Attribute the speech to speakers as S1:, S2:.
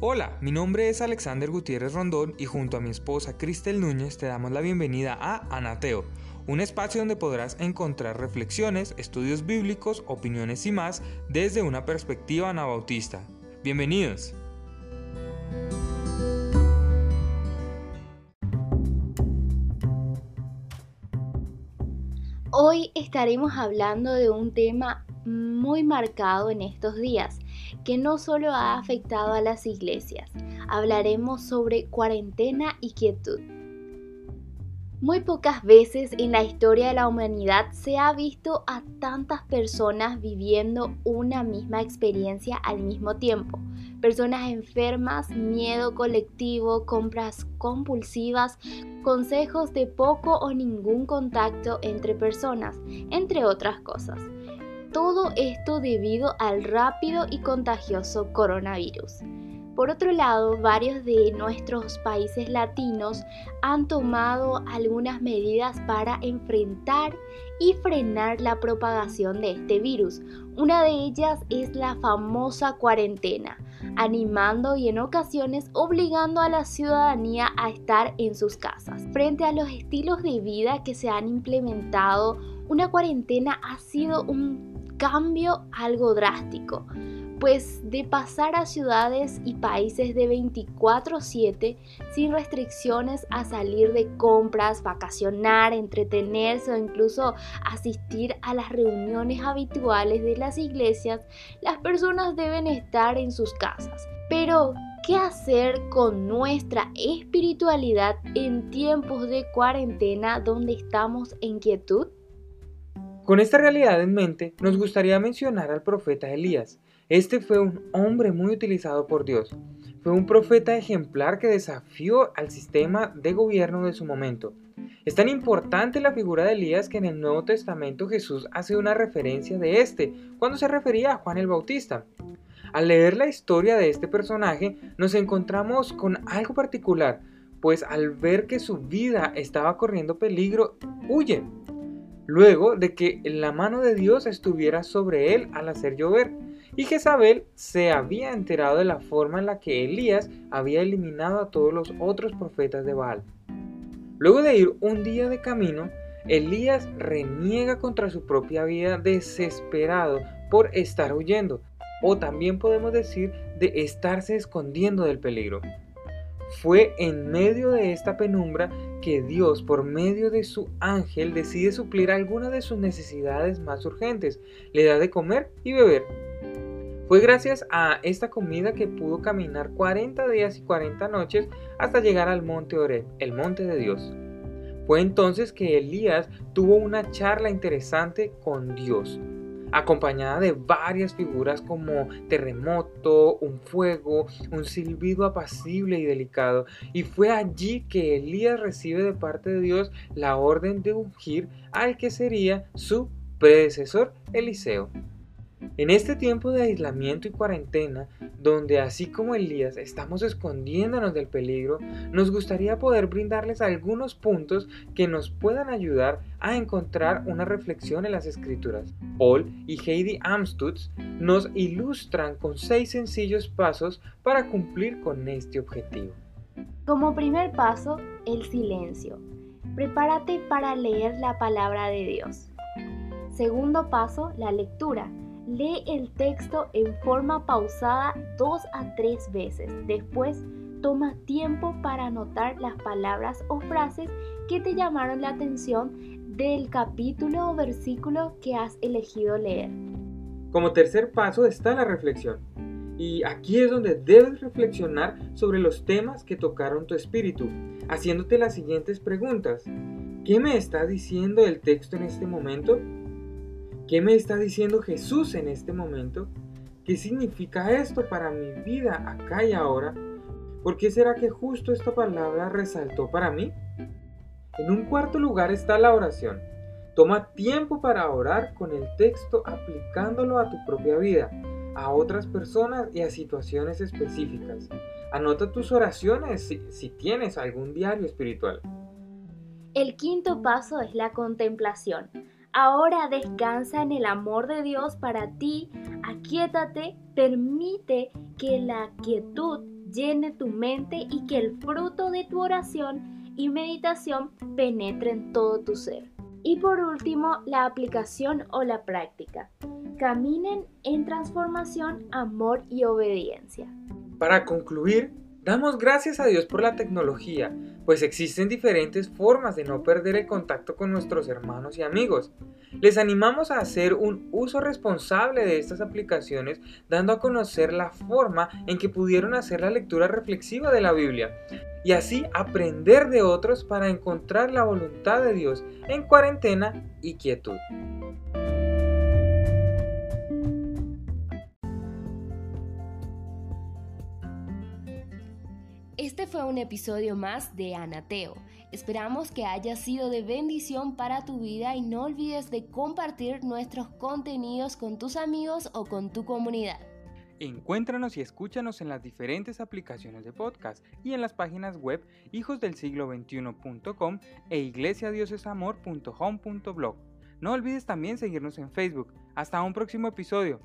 S1: Hola, mi nombre es Alexander Gutiérrez Rondón y junto a mi esposa Cristel Núñez te damos la bienvenida a Anateo, un espacio donde podrás encontrar reflexiones, estudios bíblicos, opiniones y más desde una perspectiva anabautista. Bienvenidos.
S2: Hoy estaremos hablando de un tema muy marcado en estos días que no solo ha afectado a las iglesias. Hablaremos sobre cuarentena y quietud. Muy pocas veces en la historia de la humanidad se ha visto a tantas personas viviendo una misma experiencia al mismo tiempo. Personas enfermas, miedo colectivo, compras compulsivas, consejos de poco o ningún contacto entre personas, entre otras cosas. Todo esto debido al rápido y contagioso coronavirus. Por otro lado, varios de nuestros países latinos han tomado algunas medidas para enfrentar y frenar la propagación de este virus. Una de ellas es la famosa cuarentena, animando y en ocasiones obligando a la ciudadanía a estar en sus casas. Frente a los estilos de vida que se han implementado, una cuarentena ha sido un cambio algo drástico, pues de pasar a ciudades y países de 24/7 sin restricciones a salir de compras, vacacionar, entretenerse o incluso asistir a las reuniones habituales de las iglesias, las personas deben estar en sus casas. Pero, ¿qué hacer con nuestra espiritualidad en tiempos de cuarentena donde estamos en quietud?
S1: Con esta realidad en mente, nos gustaría mencionar al profeta Elías. Este fue un hombre muy utilizado por Dios. Fue un profeta ejemplar que desafió al sistema de gobierno de su momento. Es tan importante la figura de Elías que en el Nuevo Testamento Jesús hace una referencia de este cuando se refería a Juan el Bautista. Al leer la historia de este personaje nos encontramos con algo particular, pues al ver que su vida estaba corriendo peligro, huye luego de que la mano de Dios estuviera sobre él al hacer llover. Y Jezabel se había enterado de la forma en la que Elías había eliminado a todos los otros profetas de Baal. Luego de ir un día de camino, Elías reniega contra su propia vida desesperado por estar huyendo, o también podemos decir de estarse escondiendo del peligro. Fue en medio de esta penumbra que Dios, por medio de su ángel, decide suplir alguna de sus necesidades más urgentes. Le da de comer y beber. Fue gracias a esta comida que pudo caminar 40 días y 40 noches hasta llegar al monte Oreb, el monte de Dios. Fue entonces que Elías tuvo una charla interesante con Dios acompañada de varias figuras como terremoto, un fuego, un silbido apacible y delicado. Y fue allí que Elías recibe de parte de Dios la orden de ungir al que sería su predecesor Eliseo. En este tiempo de aislamiento y cuarentena, donde así como Elías estamos escondiéndonos del peligro, nos gustaría poder brindarles algunos puntos que nos puedan ayudar a encontrar una reflexión en las escrituras. Paul y Heidi Amstutz nos ilustran con seis sencillos pasos para cumplir con este objetivo.
S2: Como primer paso, el silencio. Prepárate para leer la palabra de Dios. Segundo paso, la lectura. Lee el texto en forma pausada dos a tres veces. Después, toma tiempo para anotar las palabras o frases que te llamaron la atención del capítulo o versículo que has elegido leer.
S1: Como tercer paso está la reflexión. Y aquí es donde debes reflexionar sobre los temas que tocaron tu espíritu, haciéndote las siguientes preguntas. ¿Qué me está diciendo el texto en este momento? ¿Qué me está diciendo Jesús en este momento? ¿Qué significa esto para mi vida acá y ahora? ¿Por qué será que justo esta palabra resaltó para mí? En un cuarto lugar está la oración. Toma tiempo para orar con el texto aplicándolo a tu propia vida, a otras personas y a situaciones específicas. Anota tus oraciones si, si tienes algún diario espiritual.
S2: El quinto paso es la contemplación. Ahora descansa en el amor de Dios para ti, aquietate, permite que la quietud llene tu mente y que el fruto de tu oración y meditación penetre en todo tu ser. Y por último, la aplicación o la práctica. Caminen en transformación, amor y obediencia.
S1: Para concluir, damos gracias a Dios por la tecnología, pues existen diferentes formas de no perder el contacto con nuestros hermanos y amigos. Les animamos a hacer un uso responsable de estas aplicaciones, dando a conocer la forma en que pudieron hacer la lectura reflexiva de la Biblia y así aprender de otros para encontrar la voluntad de Dios en cuarentena y quietud.
S2: Este fue un episodio más de Anateo. Esperamos que haya sido de bendición para tu vida y no olvides de compartir nuestros contenidos con tus amigos o con tu comunidad.
S1: Encuéntranos y escúchanos en las diferentes aplicaciones de podcast y en las páginas web hijosdelsiglo21.com e iglesiadiosesamor.home.blog. No olvides también seguirnos en Facebook. Hasta un próximo episodio.